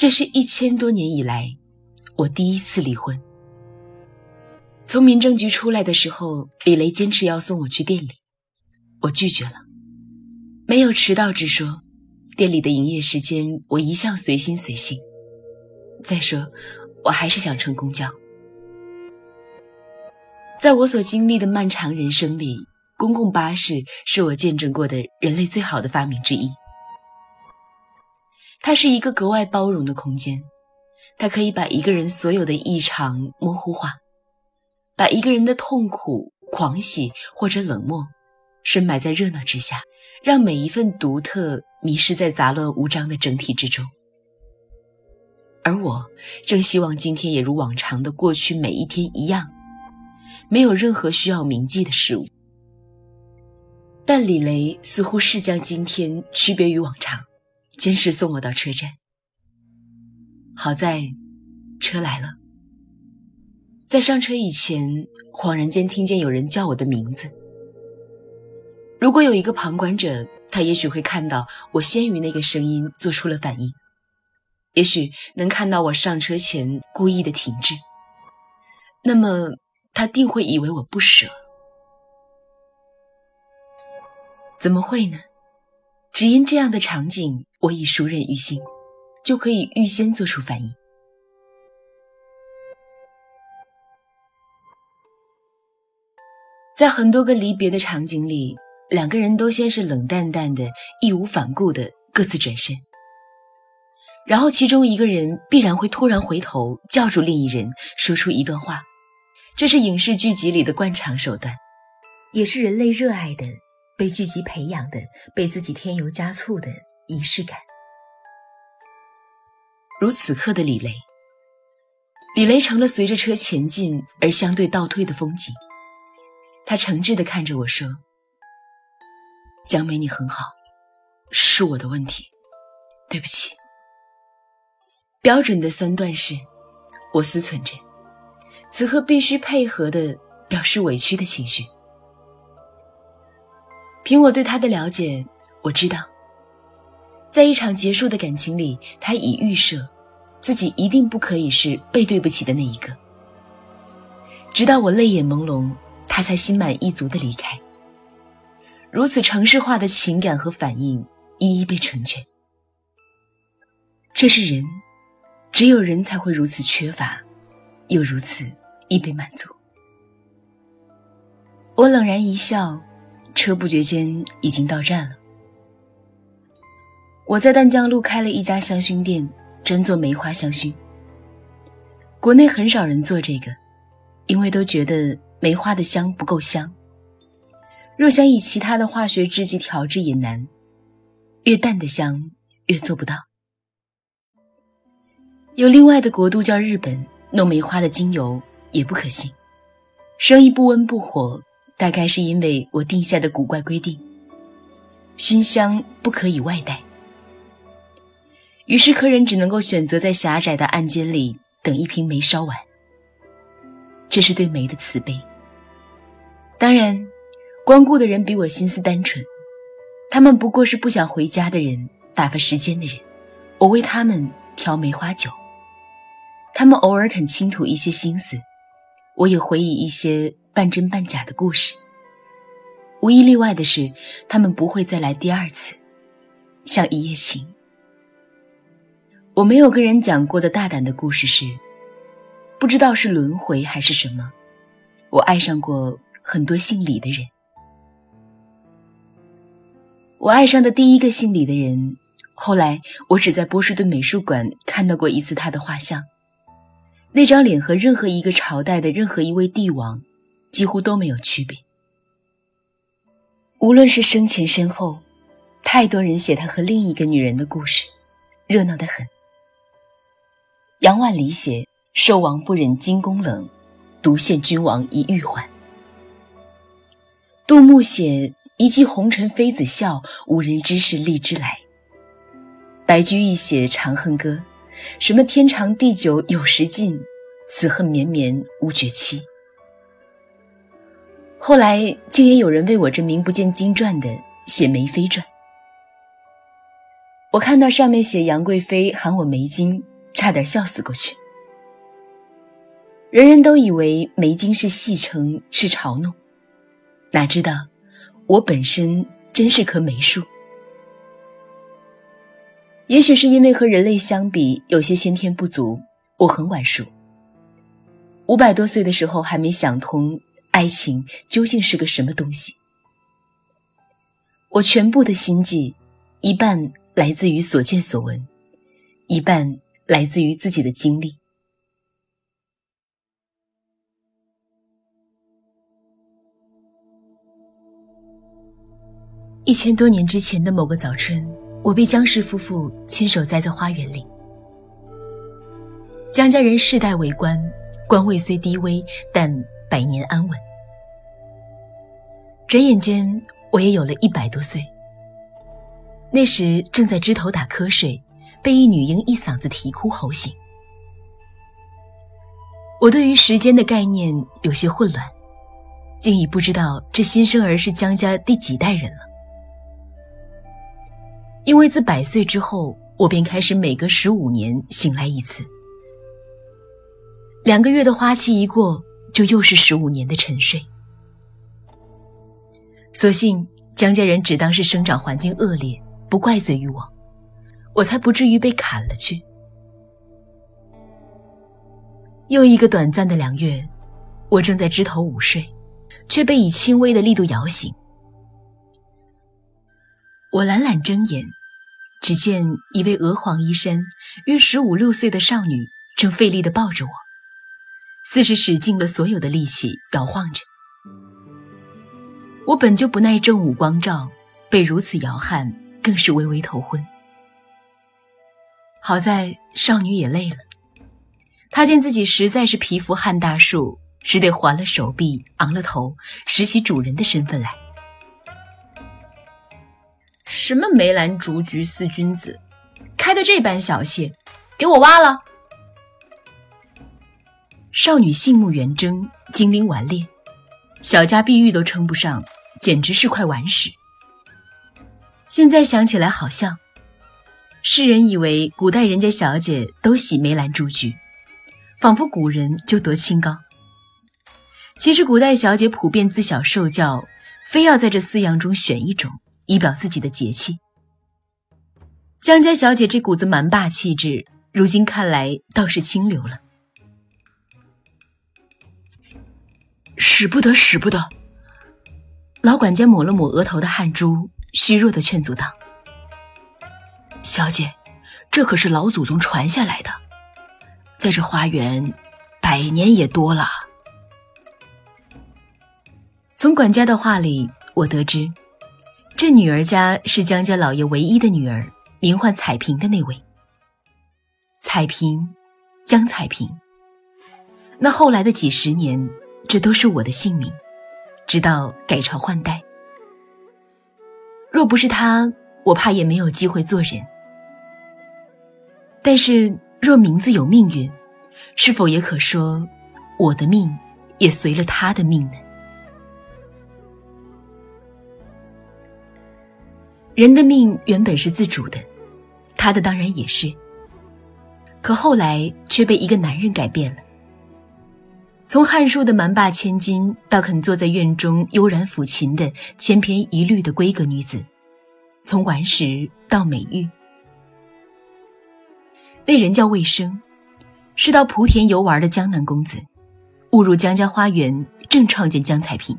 这是一千多年以来我第一次离婚。从民政局出来的时候，李雷坚持要送我去店里，我拒绝了，没有迟到之说。店里的营业时间我一向随心随性。再说，我还是想乘公交。在我所经历的漫长人生里，公共巴士是我见证过的人类最好的发明之一。它是一个格外包容的空间，它可以把一个人所有的异常模糊化，把一个人的痛苦、狂喜或者冷漠深埋在热闹之下，让每一份独特迷失在杂乱无章的整体之中。而我正希望今天也如往常的过去每一天一样，没有任何需要铭记的事物。但李雷似乎是将今天区别于往常。坚持送我到车站。好在，车来了。在上车以前，恍然间听见有人叫我的名字。如果有一个旁观者，他也许会看到我先于那个声音做出了反应，也许能看到我上车前故意的停滞。那么，他定会以为我不舍。怎么会呢？只因这样的场景。我已熟稔于心，就可以预先做出反应。在很多个离别的场景里，两个人都先是冷淡淡的、义无反顾的各自转身，然后其中一个人必然会突然回头叫住另一人，说出一段话。这是影视剧集里的惯常手段，也是人类热爱的、被剧集培养的、被自己添油加醋的。仪式感，如此刻的李雷。李雷成了随着车前进而相对倒退的风景。他诚挚地看着我说：“江梅，你很好，是我的问题，对不起。”标准的三段式，我思忖着，此刻必须配合的表示委屈的情绪。凭我对他的了解，我知道。在一场结束的感情里，他已预设自己一定不可以是被对不起的那一个。直到我泪眼朦胧，他才心满意足地离开。如此城市化的情感和反应一一被成全，这是人，只有人才会如此缺乏，又如此易被满足。我冷然一笑，车不觉间已经到站了。我在丹江路开了一家香薰店，专做梅花香薰。国内很少人做这个，因为都觉得梅花的香不够香。若想以其他的化学制剂调制也难，越淡的香越做不到。有另外的国度叫日本，弄梅花的精油也不可信，生意不温不火，大概是因为我定下的古怪规定：熏香不可以外带。于是客人只能够选择在狭窄的暗间里等一瓶梅烧完。这是对梅的慈悲。当然，光顾的人比我心思单纯，他们不过是不想回家的人，打发时间的人。我为他们调梅花酒，他们偶尔肯倾吐一些心思，我也回忆一些半真半假的故事。无一例外的是，他们不会再来第二次，像一夜情。我没有跟人讲过的大胆的故事是，不知道是轮回还是什么，我爱上过很多姓李的人。我爱上的第一个姓李的人，后来我只在波士顿美术馆看到过一次他的画像，那张脸和任何一个朝代的任何一位帝王几乎都没有区别。无论是生前身后，太多人写他和另一个女人的故事，热闹得很。杨万里写“寿王不忍金宫冷，独羡君王一玉环”。杜牧写“一骑红尘妃子笑，无人知是荔枝来”。白居易写《长恨歌》，什么天长地久有时尽，此恨绵绵无绝期。后来竟也有人为我这名不见经传的写梅妃传。我看到上面写杨贵妃喊我梅金。差点笑死过去。人人都以为梅精是戏称，是嘲弄，哪知道我本身真是棵梅树。也许是因为和人类相比有些先天不足，我很晚熟。五百多岁的时候还没想通爱情究竟是个什么东西。我全部的心计，一半来自于所见所闻，一半来自于自己的经历。一千多年之前的某个早春。我被江氏夫妇亲手栽在花园里。江家人世代为官，官位虽低微，但百年安稳。转眼间，我也有了一百多岁。那时正在枝头打瞌睡，被一女婴一嗓子啼哭吼醒。我对于时间的概念有些混乱，竟已不知道这新生儿是江家第几代人了。因为自百岁之后，我便开始每隔十五年醒来一次。两个月的花期一过，就又是十五年的沉睡。所幸江家人只当是生长环境恶劣，不怪罪于我，我才不至于被砍了去。又一个短暂的两月，我正在枝头午睡，却被以轻微的力度摇醒。我懒懒睁眼，只见一位鹅黄衣衫、约十五六岁的少女正费力地抱着我，似是使尽了所有的力气摇晃着。我本就不耐正午光照，被如此摇撼，更是微微头昏。好在少女也累了，她见自己实在是皮肤旱大树，只得环了手臂，昂了头，拾起主人的身份来。什么梅兰竹菊四君子，开的这般小谢，给我挖了！少女杏目圆睁，精灵顽劣，小家碧玉都称不上，简直是块顽石。现在想起来好笑，世人以为古代人家小姐都喜梅兰竹菊，仿佛古人就得清高。其实古代小姐普遍自小受教，非要在这四样中选一种。以表自己的节气。江家小姐这股子蛮霸气质，如今看来倒是清流了。使不得，使不得！老管家抹了抹额头的汗珠，虚弱的劝阻道：“小姐，这可是老祖宗传下来的，在这花园百年也多了。”从管家的话里，我得知。这女儿家是江家老爷唯一的女儿，名唤彩萍的那位。彩萍，江彩萍。那后来的几十年，这都是我的姓名，直到改朝换代。若不是她，我怕也没有机会做人。但是若名字有命运，是否也可说，我的命也随了他的命呢？人的命原本是自主的，他的当然也是。可后来却被一个男人改变了。从《汉书》的蛮霸千金，到肯坐在院中悠然抚琴的千篇一律的闺阁女子；从顽石到美玉，那人叫魏生，是到莆田游玩的江南公子，误入江家花园，正创见江彩萍。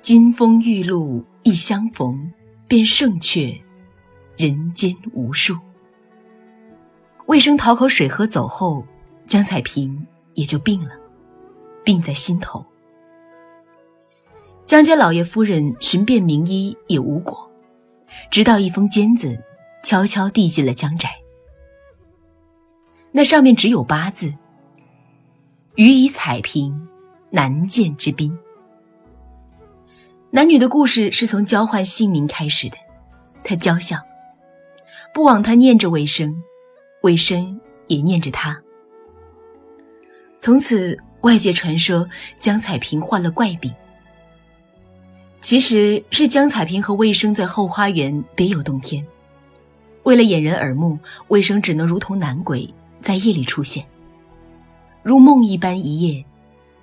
金风玉露一相逢。便胜却人间无数。魏生讨口水喝走后，江彩萍也就病了，病在心头。江家老爷夫人寻遍名医也无果，直到一封笺子悄悄递进了江宅。那上面只有八字：“予以彩屏，难见之宾。”男女的故事是从交换姓名开始的。他娇笑，不枉他念着尾声，尾声也念着他。从此，外界传说江彩萍患了怪病。其实是江彩萍和魏生在后花园别有洞天。为了掩人耳目，卫生只能如同男鬼在夜里出现，如梦一般一夜，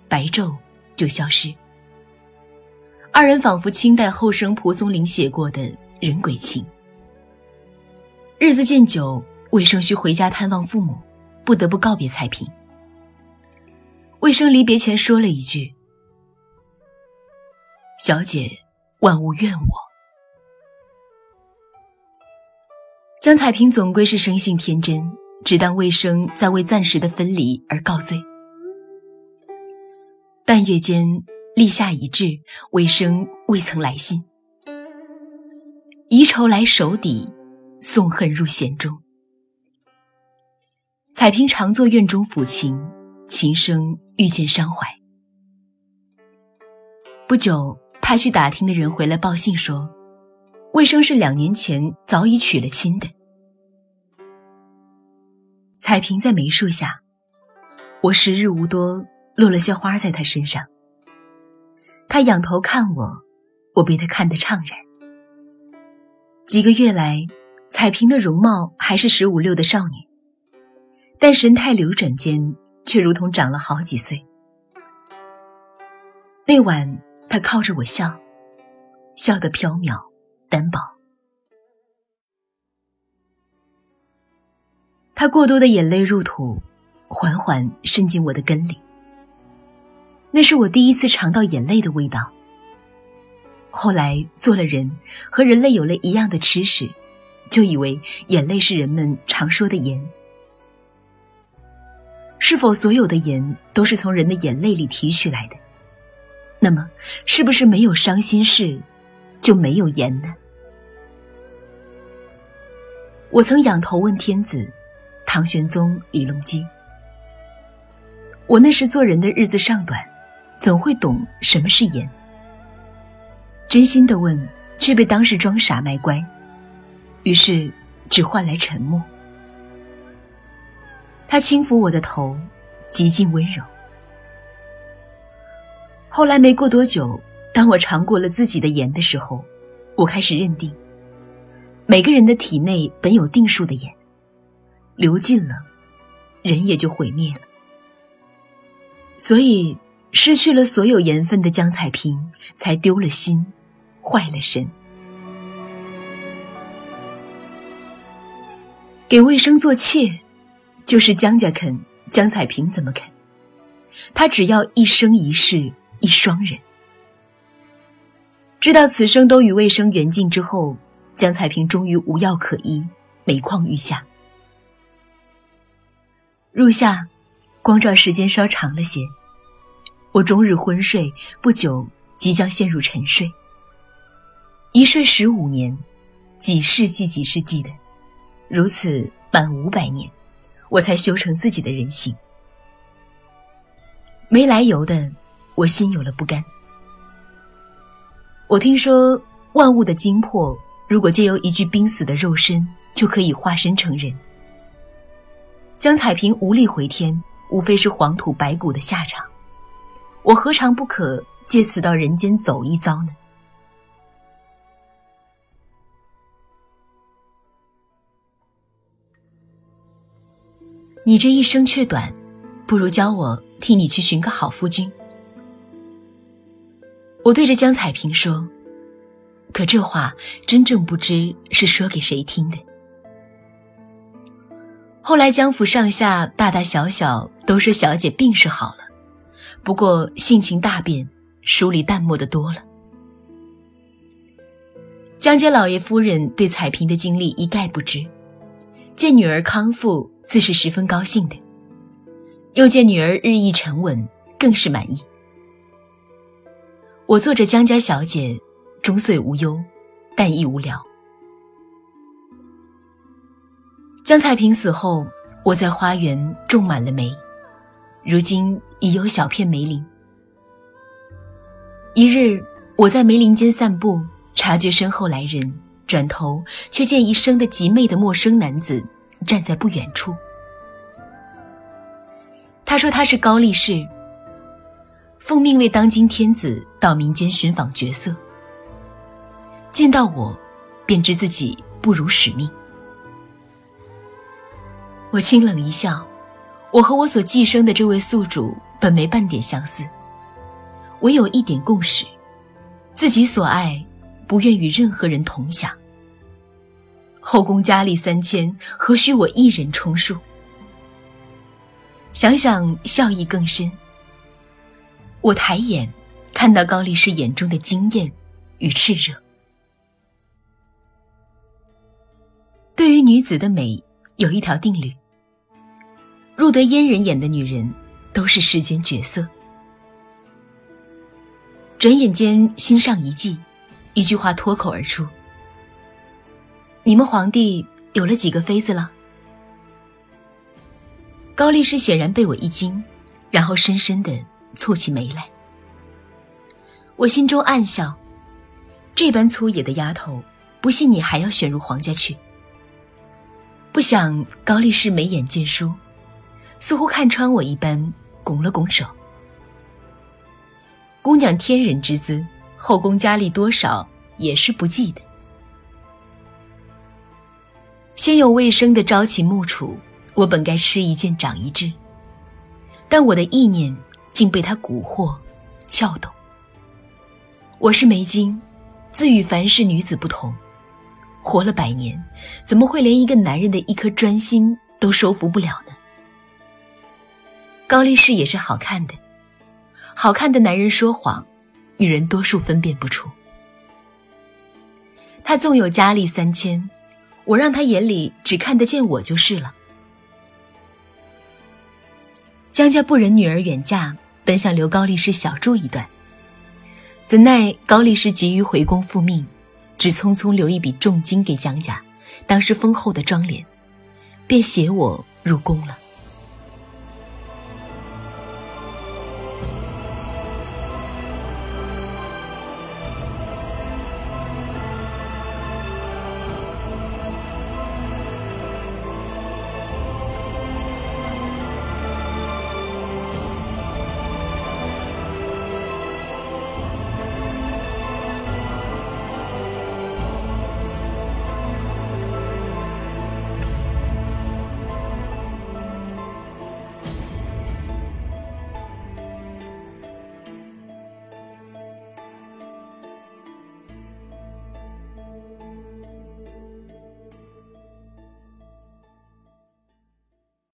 白昼就消失。二人仿佛清代后生蒲松龄写过的人鬼情。日子渐久，魏生需回家探望父母，不得不告别彩萍。魏生离别前说了一句：“小姐，万勿怨我。”江彩萍总归是生性天真，只当魏生在为暂时的分离而告罪。半月间，立夏已至，魏生未曾来信，遗愁来手底。送恨入弦中。彩萍常坐院中抚琴，琴声愈见伤怀。不久，派去打听的人回来报信说，魏生是两年前早已娶了亲的。彩萍在梅树下，我时日无多，落了些花在她身上。她仰头看我，我被她看得怅然。几个月来。彩萍的容貌还是十五六的少女，但神态流转间却如同长了好几岁。那晚，她靠着我笑，笑得飘渺单薄。他过多的眼泪入土，缓缓渗进我的根里。那是我第一次尝到眼泪的味道。后来做了人，和人类有了一样的吃食。就以为眼泪是人们常说的盐，是否所有的盐都是从人的眼泪里提取来的？那么，是不是没有伤心事，就没有盐呢？我曾仰头问天子，唐玄宗李隆基。我那时做人的日子尚短，怎会懂什么是盐？真心的问，却被当时装傻卖乖。于是，只换来沉默。他轻抚我的头，极尽温柔。后来没过多久，当我尝过了自己的盐的时候，我开始认定，每个人的体内本有定数的盐，流尽了，人也就毁灭了。所以，失去了所有盐分的江彩萍，才丢了心，坏了神。给魏生做妾，就是江家肯，江彩萍怎么肯？他只要一生一世一双人。知道此生都与魏生缘尽之后，江彩萍终于无药可医，每况愈下。入夏，光照时间稍长了些，我终日昏睡，不久即将陷入沉睡。一睡十五年，几世纪几世纪的。如此满五百年，我才修成自己的人形。没来由的，我心有了不甘。我听说万物的精魄，如果借由一具濒死的肉身，就可以化身成人。江彩萍无力回天，无非是黄土白骨的下场。我何尝不可借此到人间走一遭呢？你这一生却短，不如教我替你去寻个好夫君。我对着江彩萍说，可这话真正不知是说给谁听的。后来江府上下大大小小都说小姐病是好了，不过性情大变，疏离淡漠的多了。江家老爷夫人对彩萍的经历一概不知，见女儿康复。自是十分高兴的，又见女儿日益沉稳，更是满意。我做着江家小姐，终岁无忧，但亦无聊。江彩萍死后，我在花园种满了梅，如今已有小片梅林。一日，我在梅林间散步，察觉身后来人，转头却见一生的极媚的陌生男子。站在不远处，他说他是高力士，奉命为当今天子到民间寻访绝色。见到我，便知自己不辱使命。我清冷一笑，我和我所寄生的这位宿主本没半点相似，唯有一点共识：自己所爱，不愿与任何人同享。后宫佳丽三千，何须我一人充数？想想笑意更深。我抬眼，看到高力士眼中的惊艳与炽热。对于女子的美，有一条定律：入得阉人眼的女人，都是世间绝色。转眼间，心上一悸，一句话脱口而出：“你们皇帝有了几个妃子了？”高力士显然被我一惊，然后深深的蹙起眉来。我心中暗笑：这般粗野的丫头，不信你还要选入皇家去。不想高力士眉眼见疏，似乎看穿我一般，拱了拱手。姑娘天人之姿，后宫佳丽多少也是不计的。先有未生的朝秦暮楚，我本该吃一堑长一智，但我的意念竟被他蛊惑、撬动。我是梅晶，自与凡世女子不同。活了百年，怎么会连一个男人的一颗专心都收服不了呢？高力士也是好看的，好看的男人说谎，女人多数分辨不出。他纵有佳丽三千，我让他眼里只看得见我就是了。江家不忍女儿远嫁，本想留高力士小住一段，怎奈高力士急于回宫复命。只匆匆留一笔重金给蒋家，当时丰厚的妆奁，便携我入宫了。